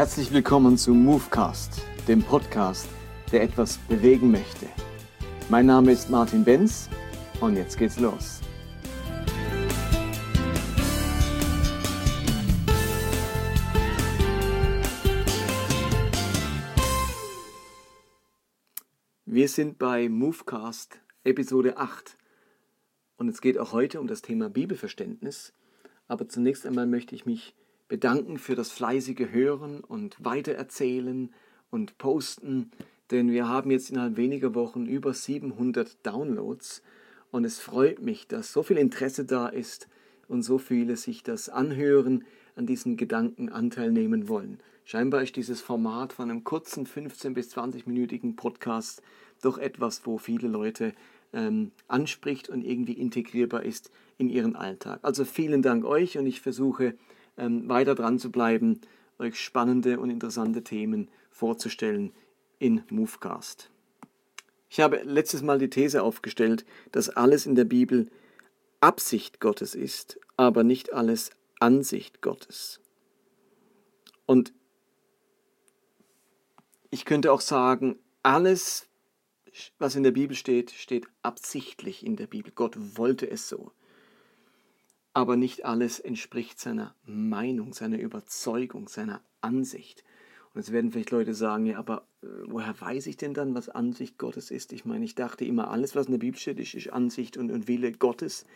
Herzlich willkommen zu Movecast, dem Podcast, der etwas bewegen möchte. Mein Name ist Martin Benz und jetzt geht's los. Wir sind bei Movecast Episode 8 und es geht auch heute um das Thema Bibelverständnis. Aber zunächst einmal möchte ich mich bedanken für das fleißige Hören und Weitererzählen und Posten, denn wir haben jetzt innerhalb weniger Wochen über 700 Downloads und es freut mich, dass so viel Interesse da ist und so viele sich das anhören, an diesen Gedanken Anteil nehmen wollen. Scheinbar ist dieses Format von einem kurzen 15 bis 20-minütigen Podcast doch etwas, wo viele Leute ähm, anspricht und irgendwie integrierbar ist in ihren Alltag. Also vielen Dank euch und ich versuche weiter dran zu bleiben, euch spannende und interessante Themen vorzustellen in Movecast. Ich habe letztes Mal die These aufgestellt, dass alles in der Bibel Absicht Gottes ist, aber nicht alles Ansicht Gottes. Und ich könnte auch sagen, alles, was in der Bibel steht, steht absichtlich in der Bibel. Gott wollte es so aber nicht alles entspricht seiner Meinung, seiner Überzeugung, seiner Ansicht. Und jetzt werden vielleicht Leute sagen, ja, aber äh, woher weiß ich denn dann, was Ansicht Gottes ist? Ich meine, ich dachte immer, alles, was in der Bibel steht, ist, ist Ansicht und, und Wille Gottes.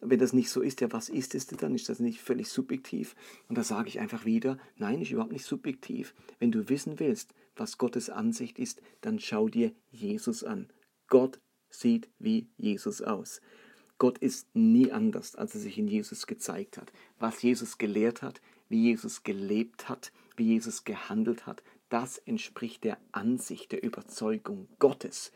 Wenn das nicht so ist, ja, was ist es denn dann? Ist das nicht völlig subjektiv? Und da sage ich einfach wieder, nein, ist überhaupt nicht subjektiv. Wenn du wissen willst, was Gottes Ansicht ist, dann schau dir Jesus an. Gott sieht wie Jesus aus. Gott ist nie anders, als er sich in Jesus gezeigt hat. Was Jesus gelehrt hat, wie Jesus gelebt hat, wie Jesus gehandelt hat, das entspricht der Ansicht, der Überzeugung Gottes.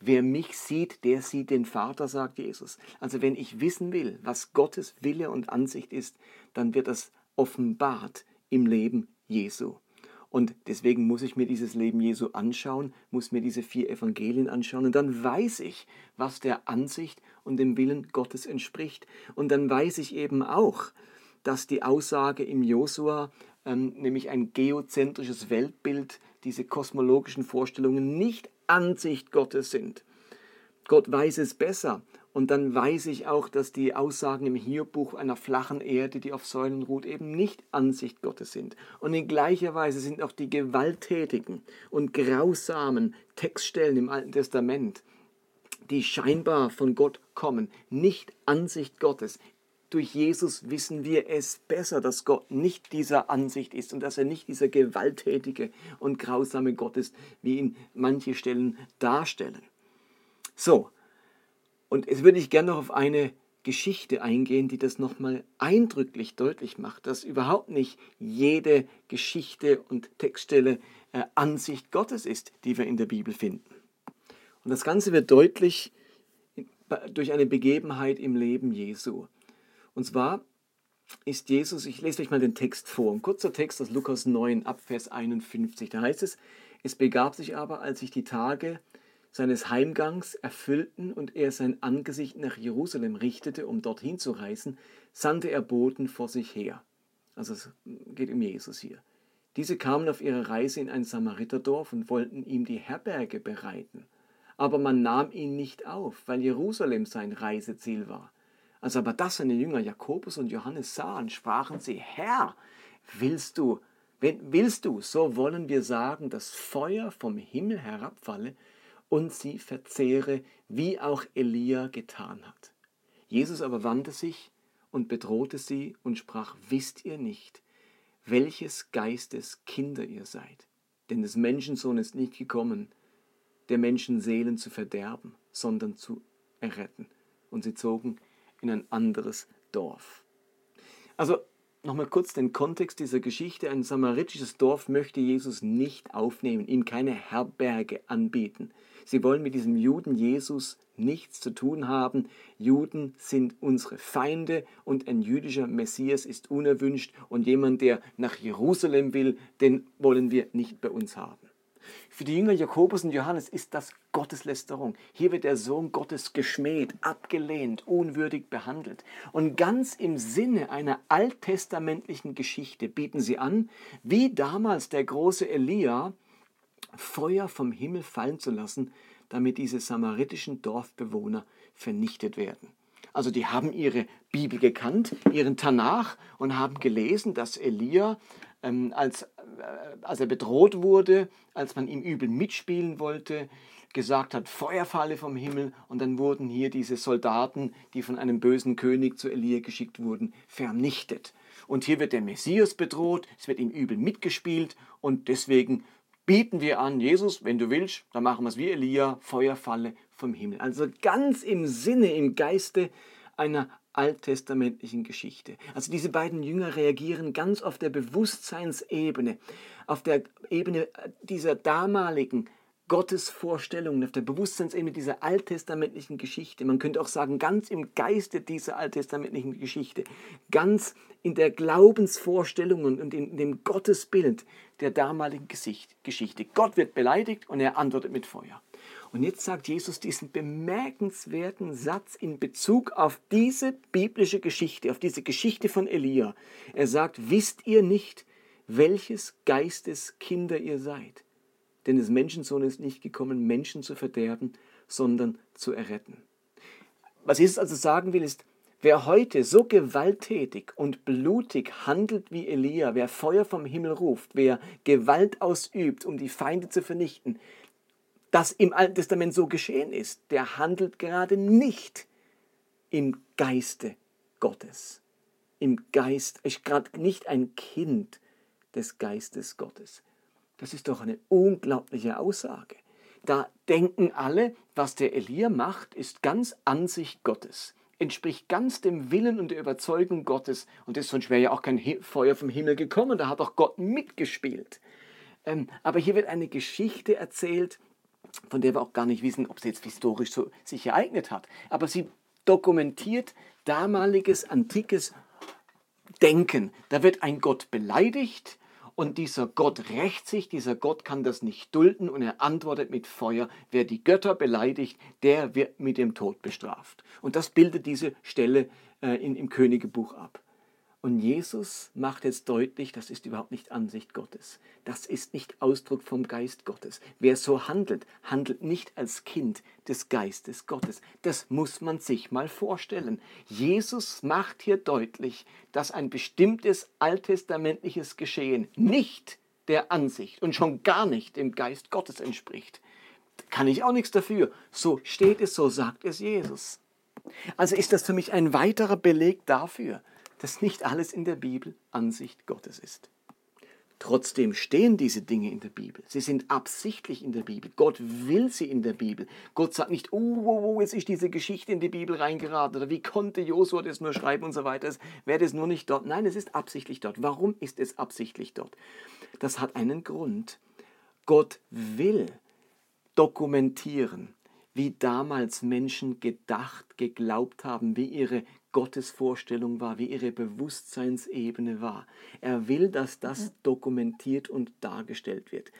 Wer mich sieht, der sieht den Vater, sagt Jesus. Also wenn ich wissen will, was Gottes Wille und Ansicht ist, dann wird das offenbart im Leben Jesu. Und deswegen muss ich mir dieses Leben Jesu anschauen, muss mir diese vier Evangelien anschauen und dann weiß ich, was der Ansicht und dem Willen Gottes entspricht. Und dann weiß ich eben auch, dass die Aussage im Josua, ähm, nämlich ein geozentrisches Weltbild, diese kosmologischen Vorstellungen nicht Ansicht Gottes sind. Gott weiß es besser und dann weiß ich auch, dass die Aussagen im Hierbuch einer flachen Erde, die auf Säulen ruht, eben nicht Ansicht Gottes sind. Und in gleicher Weise sind auch die gewalttätigen und grausamen Textstellen im Alten Testament, die scheinbar von Gott kommen, nicht Ansicht Gottes. Durch Jesus wissen wir es besser, dass Gott nicht dieser Ansicht ist und dass er nicht dieser gewalttätige und grausame Gott ist, wie ihn manche Stellen darstellen. So, und jetzt würde ich gerne noch auf eine Geschichte eingehen, die das nochmal eindrücklich deutlich macht, dass überhaupt nicht jede Geschichte und Textstelle äh, Ansicht Gottes ist, die wir in der Bibel finden. Und das Ganze wird deutlich durch eine Begebenheit im Leben Jesu. Und zwar ist Jesus, ich lese euch mal den Text vor, ein kurzer Text aus Lukas 9 ab Vers 51. Da heißt es, es begab sich aber, als sich die Tage seines Heimgangs erfüllten und er sein Angesicht nach Jerusalem richtete, um dorthin zu reisen, sandte er Boten vor sich her. Also es geht um Jesus hier. Diese kamen auf ihrer Reise in ein Samariterdorf und wollten ihm die Herberge bereiten. Aber man nahm ihn nicht auf, weil Jerusalem sein Reiseziel war. Als aber das seine Jünger Jakobus und Johannes sahen, sprachen sie, Herr, willst du, wenn willst du, so wollen wir sagen, dass Feuer vom Himmel herabfalle und sie verzehre, wie auch Elia getan hat. Jesus aber wandte sich und bedrohte sie und sprach, wisst ihr nicht, welches Geistes Kinder ihr seid? Denn des Menschensohn ist nicht gekommen, der Menschen Seelen zu verderben, sondern zu erretten. Und sie zogen in ein anderes Dorf. Also nochmal kurz den Kontext dieser Geschichte. Ein samaritisches Dorf möchte Jesus nicht aufnehmen, ihm keine Herberge anbieten. Sie wollen mit diesem Juden Jesus nichts zu tun haben. Juden sind unsere Feinde und ein jüdischer Messias ist unerwünscht und jemand, der nach Jerusalem will, den wollen wir nicht bei uns haben. Für die Jünger Jakobus und Johannes ist das Gotteslästerung. Hier wird der Sohn Gottes geschmäht, abgelehnt, unwürdig behandelt. Und ganz im Sinne einer alttestamentlichen Geschichte bieten sie an, wie damals der große Elia Feuer vom Himmel fallen zu lassen, damit diese samaritischen Dorfbewohner vernichtet werden. Also die haben ihre Bibel gekannt, ihren Tanach und haben gelesen, dass Elia, ähm, als, als er bedroht wurde, als man ihm übel mitspielen wollte, gesagt hat, Feuer falle vom Himmel und dann wurden hier diese Soldaten, die von einem bösen König zu Elia geschickt wurden, vernichtet. Und hier wird der Messias bedroht, es wird ihm übel mitgespielt und deswegen bieten wir an, Jesus, wenn du willst, dann machen wir es wie Elia, Feuerfalle vom Himmel. Also ganz im Sinne, im Geiste einer alttestamentlichen Geschichte. Also diese beiden Jünger reagieren ganz auf der Bewusstseinsebene, auf der Ebene dieser damaligen Gottesvorstellungen, auf der Bewusstseinsebene dieser alttestamentlichen Geschichte. Man könnte auch sagen, ganz im Geiste dieser alttestamentlichen Geschichte, ganz in der Glaubensvorstellung und in dem Gottesbild der damaligen Geschichte. Gott wird beleidigt und er antwortet mit Feuer. Und jetzt sagt Jesus diesen bemerkenswerten Satz in Bezug auf diese biblische Geschichte, auf diese Geschichte von Elia. Er sagt, wisst ihr nicht, welches Geistes Kinder ihr seid? Denn des Menschensohn ist nicht gekommen, Menschen zu verderben, sondern zu erretten. Was Jesus also sagen will, ist, wer heute so gewalttätig und blutig handelt wie Elia, wer Feuer vom Himmel ruft, wer Gewalt ausübt, um die Feinde zu vernichten, das im Alten Testament so geschehen ist, der handelt gerade nicht im Geiste Gottes. Im Geist, ist gerade nicht ein Kind des Geistes Gottes. Das ist doch eine unglaubliche Aussage. Da denken alle, was der Elia macht, ist ganz Ansicht Gottes, entspricht ganz dem Willen und der Überzeugung Gottes. Und sonst wäre ja auch kein Feuer vom Himmel gekommen, da hat auch Gott mitgespielt. Ähm, aber hier wird eine Geschichte erzählt, von der wir auch gar nicht wissen, ob sie jetzt historisch so sich ereignet hat. Aber sie dokumentiert damaliges, antikes Denken. Da wird ein Gott beleidigt und dieser Gott rächt sich, dieser Gott kann das nicht dulden und er antwortet mit Feuer. Wer die Götter beleidigt, der wird mit dem Tod bestraft. Und das bildet diese Stelle äh, in, im Königebuch ab. Und Jesus macht jetzt deutlich, das ist überhaupt nicht Ansicht Gottes. Das ist nicht Ausdruck vom Geist Gottes. Wer so handelt, handelt nicht als Kind des Geistes Gottes. Das muss man sich mal vorstellen. Jesus macht hier deutlich, dass ein bestimmtes alttestamentliches Geschehen nicht der Ansicht und schon gar nicht dem Geist Gottes entspricht. Kann ich auch nichts dafür. So steht es, so sagt es Jesus. Also ist das für mich ein weiterer Beleg dafür, dass nicht alles in der Bibel Ansicht Gottes ist. Trotzdem stehen diese Dinge in der Bibel. Sie sind absichtlich in der Bibel. Gott will sie in der Bibel. Gott sagt nicht, oh, oh, oh jetzt ist diese Geschichte in die Bibel reingeraten oder wie konnte Josua das nur schreiben und so weiter. Es wäre das nur nicht dort. Nein, es ist absichtlich dort. Warum ist es absichtlich dort? Das hat einen Grund. Gott will dokumentieren, wie damals Menschen gedacht, geglaubt haben, wie ihre Gottesvorstellung war, wie ihre Bewusstseinsebene war. Er will, dass das dokumentiert und dargestellt wird,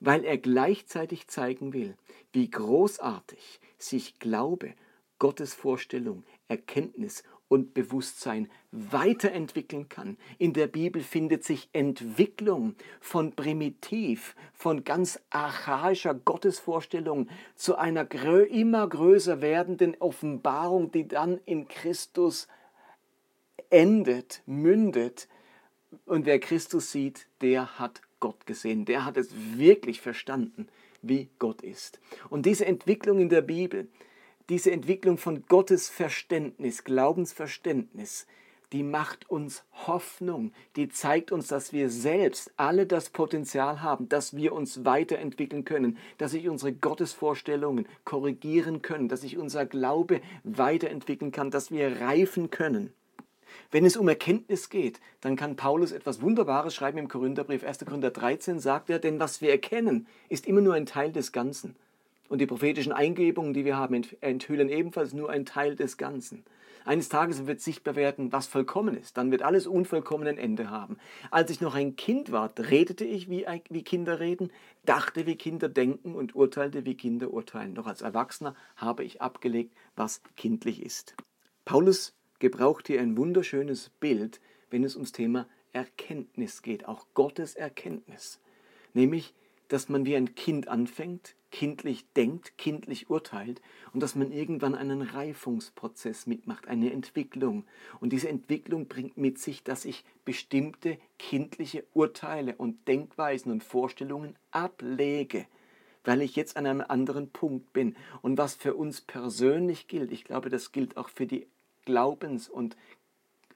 weil er gleichzeitig zeigen will, wie großartig sich Glaube, Gottesvorstellung, Erkenntnis und Bewusstsein weiterentwickeln kann. In der Bibel findet sich Entwicklung von primitiv, von ganz archaischer Gottesvorstellung zu einer immer größer werdenden Offenbarung, die dann in Christus endet, mündet. Und wer Christus sieht, der hat Gott gesehen, der hat es wirklich verstanden, wie Gott ist. Und diese Entwicklung in der Bibel, diese Entwicklung von Gottes Verständnis, Glaubensverständnis, die macht uns Hoffnung, die zeigt uns, dass wir selbst alle das Potenzial haben, dass wir uns weiterentwickeln können, dass sich unsere Gottesvorstellungen korrigieren können, dass sich unser Glaube weiterentwickeln kann, dass wir reifen können. Wenn es um Erkenntnis geht, dann kann Paulus etwas Wunderbares schreiben im Korintherbrief. 1. Korinther 13 sagt er, denn was wir erkennen, ist immer nur ein Teil des Ganzen. Und die prophetischen Eingebungen, die wir haben, enthüllen ebenfalls nur einen Teil des Ganzen. Eines Tages wird sichtbar werden, was vollkommen ist. Dann wird alles unvollkommen ein Ende haben. Als ich noch ein Kind war, redete ich, wie, Kinder reden, dachte, wie Kinder denken und urteilte, wie Kinder urteilen. Doch als Erwachsener habe ich abgelegt, was kindlich ist. Paulus gebraucht hier ein wunderschönes Bild, wenn es ums Thema Erkenntnis geht, auch Gottes Erkenntnis. Nämlich, dass man wie ein Kind anfängt, kindlich denkt, kindlich urteilt und dass man irgendwann einen Reifungsprozess mitmacht, eine Entwicklung. Und diese Entwicklung bringt mit sich, dass ich bestimmte kindliche Urteile und Denkweisen und Vorstellungen ablege, weil ich jetzt an einem anderen Punkt bin. Und was für uns persönlich gilt, ich glaube, das gilt auch für die Glaubens- und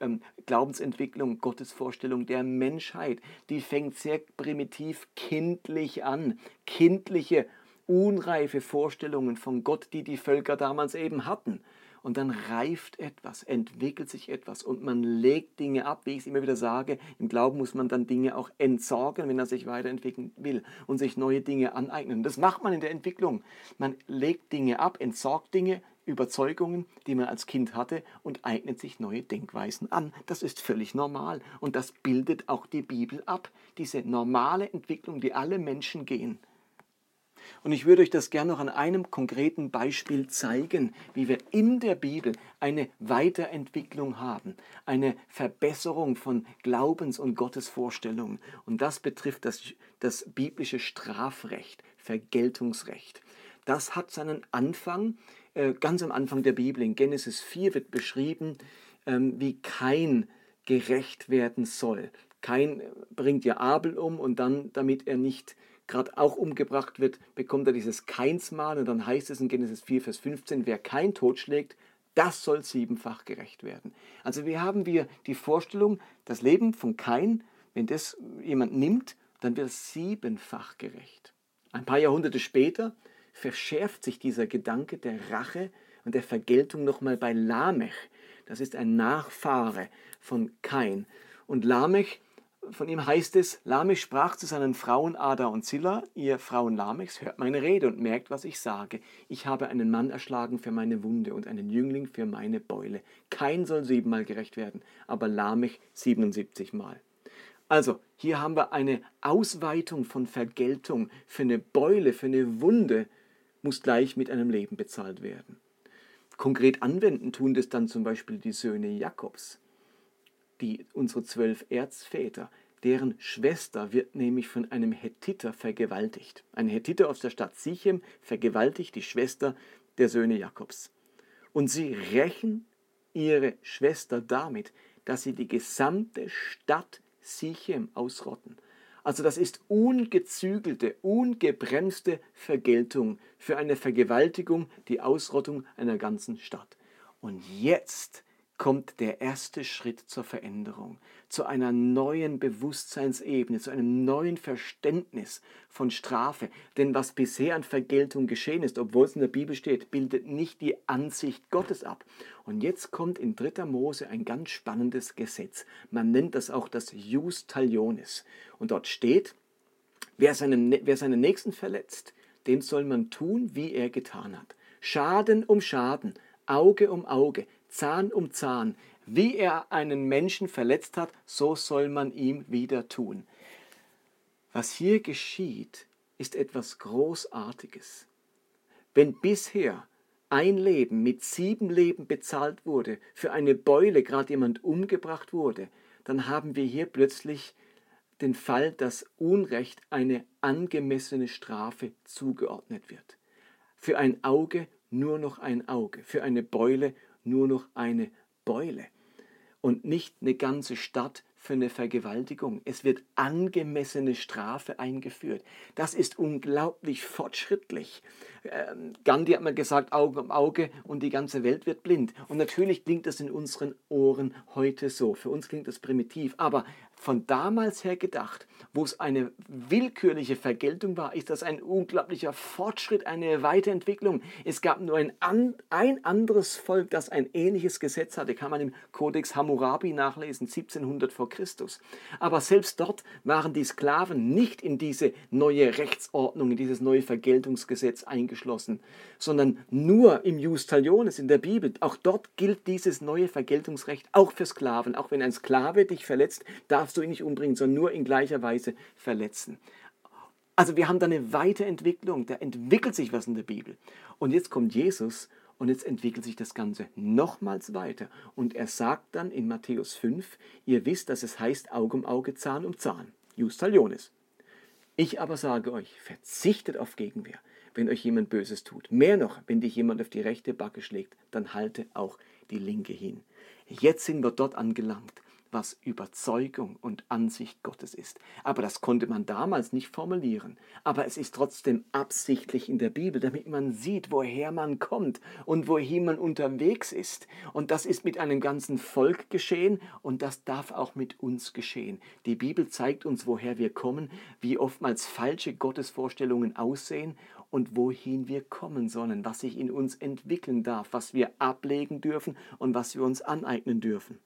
ähm, Glaubensentwicklung, Gottesvorstellung der Menschheit, die fängt sehr primitiv kindlich an. Kindliche unreife Vorstellungen von Gott, die die Völker damals eben hatten. Und dann reift etwas, entwickelt sich etwas und man legt Dinge ab, wie ich es immer wieder sage. Im Glauben muss man dann Dinge auch entsorgen, wenn er sich weiterentwickeln will und sich neue Dinge aneignen. Das macht man in der Entwicklung. Man legt Dinge ab, entsorgt Dinge, Überzeugungen, die man als Kind hatte und eignet sich neue Denkweisen an. Das ist völlig normal und das bildet auch die Bibel ab. Diese normale Entwicklung, die alle Menschen gehen. Und ich würde euch das gerne noch an einem konkreten Beispiel zeigen, wie wir in der Bibel eine Weiterentwicklung haben, eine Verbesserung von Glaubens- und Gottesvorstellungen. Und das betrifft das, das biblische Strafrecht, Vergeltungsrecht. Das hat seinen Anfang, äh, ganz am Anfang der Bibel. In Genesis 4 wird beschrieben, ähm, wie kein gerecht werden soll. Kein bringt ja Abel um und dann, damit er nicht gerade auch umgebracht wird, bekommt er dieses Keinsmal und dann heißt es in Genesis 4, Vers 15, wer kein totschlägt, das soll siebenfach gerecht werden. Also wir haben wir die Vorstellung, das Leben von Kain, wenn das jemand nimmt, dann wird es siebenfach gerecht. Ein paar Jahrhunderte später verschärft sich dieser Gedanke der Rache und der Vergeltung nochmal bei Lamech. Das ist ein Nachfahre von Kain. Und Lamech von ihm heißt es, Lamech sprach zu seinen Frauen Ada und Zilla, ihr Frauen Lamechs, hört meine Rede und merkt, was ich sage. Ich habe einen Mann erschlagen für meine Wunde und einen Jüngling für meine Beule. Kein soll siebenmal gerecht werden, aber Lamech 77 Mal. Also, hier haben wir eine Ausweitung von Vergeltung. Für eine Beule, für eine Wunde muss gleich mit einem Leben bezahlt werden. Konkret anwenden tun das dann zum Beispiel die Söhne Jakobs die, unsere zwölf Erzväter, deren Schwester wird nämlich von einem Hethiter vergewaltigt. Ein Hethiter aus der Stadt Sichem vergewaltigt die Schwester der Söhne Jakobs. Und sie rächen ihre Schwester damit, dass sie die gesamte Stadt Sichem ausrotten. Also das ist ungezügelte, ungebremste Vergeltung für eine Vergewaltigung, die Ausrottung einer ganzen Stadt. Und jetzt kommt der erste Schritt zur Veränderung, zu einer neuen Bewusstseinsebene, zu einem neuen Verständnis von Strafe. Denn was bisher an Vergeltung geschehen ist, obwohl es in der Bibel steht, bildet nicht die Ansicht Gottes ab. Und jetzt kommt in 3. Mose ein ganz spannendes Gesetz. Man nennt das auch das Jus Talionis. Und dort steht, wer seinen, wer seinen Nächsten verletzt, dem soll man tun, wie er getan hat. Schaden um Schaden, Auge um Auge, Zahn um Zahn. Wie er einen Menschen verletzt hat, so soll man ihm wieder tun. Was hier geschieht, ist etwas Großartiges. Wenn bisher ein Leben mit sieben Leben bezahlt wurde, für eine Beule gerade jemand umgebracht wurde, dann haben wir hier plötzlich den Fall, dass Unrecht eine angemessene Strafe zugeordnet wird. Für ein Auge nur noch ein Auge, für eine Beule nur noch eine Beule und nicht eine ganze Stadt für eine Vergewaltigung. Es wird angemessene Strafe eingeführt. Das ist unglaublich fortschrittlich. Ähm, Gandhi hat mal gesagt, Auge um Auge und die ganze Welt wird blind. Und natürlich klingt das in unseren Ohren heute so. Für uns klingt das primitiv. Aber von damals her gedacht, wo es eine willkürliche Vergeltung war, ist das ein unglaublicher Fortschritt, eine Weiterentwicklung. Es gab nur ein, ein anderes Volk, das ein ähnliches Gesetz hatte, kann man im Kodex Hammurabi nachlesen, 1700 vor Christus. Aber selbst dort waren die Sklaven nicht in diese neue Rechtsordnung, in dieses neue Vergeltungsgesetz eingeschlossen, sondern nur im Jus Talionis, in der Bibel. Auch dort gilt dieses neue Vergeltungsrecht auch für Sklaven. Auch wenn ein Sklave dich verletzt, darfst du ihn nicht umbringen, sondern nur in gleicher Weise verletzen. Also wir haben da eine Weiterentwicklung, da entwickelt sich was in der Bibel. Und jetzt kommt Jesus und jetzt entwickelt sich das Ganze nochmals weiter. Und er sagt dann in Matthäus 5, ihr wisst, dass es heißt Auge um Auge, Zahn um Zahn. Just talionis. Ich aber sage euch, verzichtet auf Gegenwehr, wenn euch jemand Böses tut. Mehr noch, wenn dich jemand auf die rechte Backe schlägt, dann halte auch die linke hin. Jetzt sind wir dort angelangt, was Überzeugung und Ansicht Gottes ist. Aber das konnte man damals nicht formulieren. Aber es ist trotzdem absichtlich in der Bibel, damit man sieht, woher man kommt und wohin man unterwegs ist. Und das ist mit einem ganzen Volk geschehen und das darf auch mit uns geschehen. Die Bibel zeigt uns, woher wir kommen, wie oftmals falsche Gottesvorstellungen aussehen und wohin wir kommen sollen, was sich in uns entwickeln darf, was wir ablegen dürfen und was wir uns aneignen dürfen.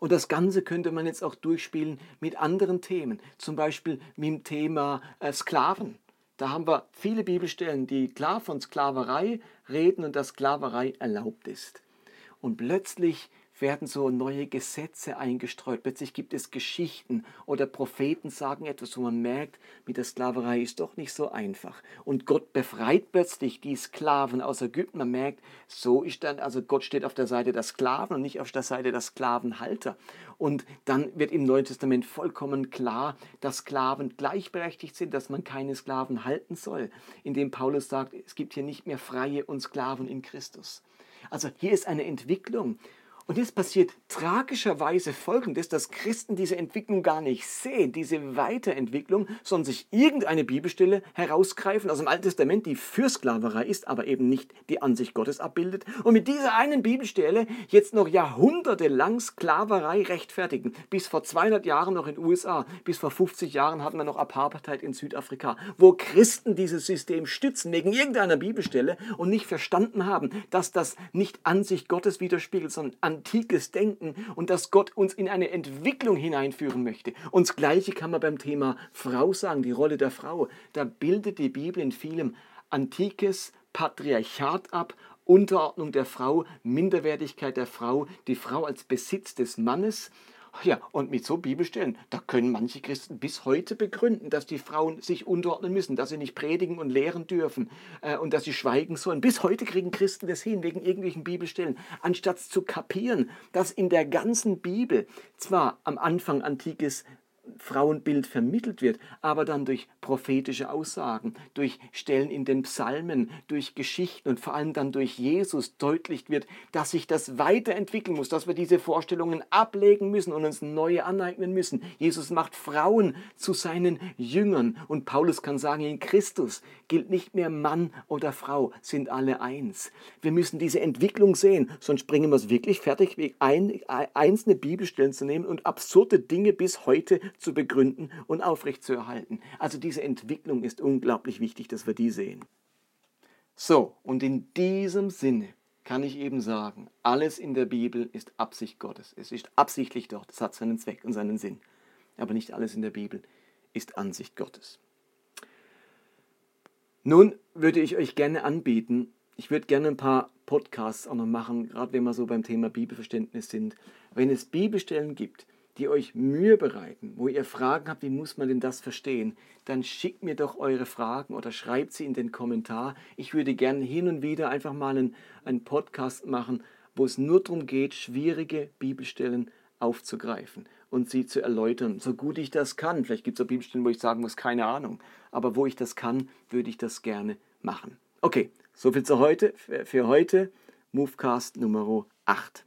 Und das Ganze könnte man jetzt auch durchspielen mit anderen Themen, zum Beispiel mit dem Thema äh, Sklaven. Da haben wir viele Bibelstellen, die klar von Sklaverei reden und dass Sklaverei erlaubt ist. Und plötzlich werden so neue Gesetze eingestreut. Plötzlich gibt es Geschichten oder Propheten sagen etwas, wo man merkt, mit der Sklaverei ist doch nicht so einfach. Und Gott befreit plötzlich die Sklaven aus Ägypten. Man merkt, so ist dann, also Gott steht auf der Seite der Sklaven und nicht auf der Seite der Sklavenhalter. Und dann wird im Neuen Testament vollkommen klar, dass Sklaven gleichberechtigt sind, dass man keine Sklaven halten soll, indem Paulus sagt, es gibt hier nicht mehr Freie und Sklaven in Christus. Also hier ist eine Entwicklung und jetzt passiert tragischerweise Folgendes, dass Christen diese Entwicklung gar nicht sehen, diese Weiterentwicklung, sondern sich irgendeine Bibelstelle herausgreifen aus dem Alten Testament, die für Sklaverei ist, aber eben nicht die Ansicht Gottes abbildet. Und mit dieser einen Bibelstelle jetzt noch jahrhundertelang Sklaverei rechtfertigen. Bis vor 200 Jahren noch in den USA, bis vor 50 Jahren hatten wir noch Apartheid in Südafrika, wo Christen dieses System stützen wegen irgendeiner Bibelstelle und nicht verstanden haben, dass das nicht Ansicht Gottes widerspiegelt, sondern antikes Denken und dass Gott uns in eine Entwicklung hineinführen möchte. Und das Gleiche kann man beim Thema Frau sagen, die Rolle der Frau. Da bildet die Bibel in vielem antikes Patriarchat ab Unterordnung der Frau, Minderwertigkeit der Frau, die Frau als Besitz des Mannes ja, und mit so Bibelstellen, da können manche Christen bis heute begründen, dass die Frauen sich unterordnen müssen, dass sie nicht predigen und lehren dürfen äh, und dass sie schweigen sollen. Bis heute kriegen Christen das hin, wegen irgendwelchen Bibelstellen, anstatt zu kapieren, dass in der ganzen Bibel zwar am Anfang antikes Frauenbild vermittelt wird, aber dann durch prophetische Aussagen, durch Stellen in den Psalmen, durch Geschichten und vor allem dann durch Jesus deutlich wird, dass sich das weiterentwickeln muss, dass wir diese Vorstellungen ablegen müssen und uns neue aneignen müssen. Jesus macht Frauen zu seinen Jüngern und Paulus kann sagen, in Christus gilt nicht mehr Mann oder Frau, sind alle eins. Wir müssen diese Entwicklung sehen, sonst bringen wir es wirklich fertig, ein, einzelne Bibelstellen zu nehmen und absurde Dinge bis heute zu begründen und aufrechtzuerhalten. Also diese Entwicklung ist unglaublich wichtig, dass wir die sehen. So, und in diesem Sinne kann ich eben sagen, alles in der Bibel ist Absicht Gottes. Es ist absichtlich dort, es hat seinen Zweck und seinen Sinn. Aber nicht alles in der Bibel ist Ansicht Gottes. Nun würde ich euch gerne anbieten, ich würde gerne ein paar Podcasts auch noch machen, gerade wenn wir so beim Thema Bibelverständnis sind. Wenn es Bibelstellen gibt, die euch Mühe bereiten, wo ihr Fragen habt, wie muss man denn das verstehen, dann schickt mir doch eure Fragen oder schreibt sie in den Kommentar. Ich würde gerne hin und wieder einfach mal einen, einen Podcast machen, wo es nur darum geht, schwierige Bibelstellen aufzugreifen und sie zu erläutern, so gut ich das kann. Vielleicht gibt es auch Bibelstellen, wo ich sagen muss, keine Ahnung. Aber wo ich das kann, würde ich das gerne machen. Okay, soviel zu heute, für heute. Movecast Nummer 8.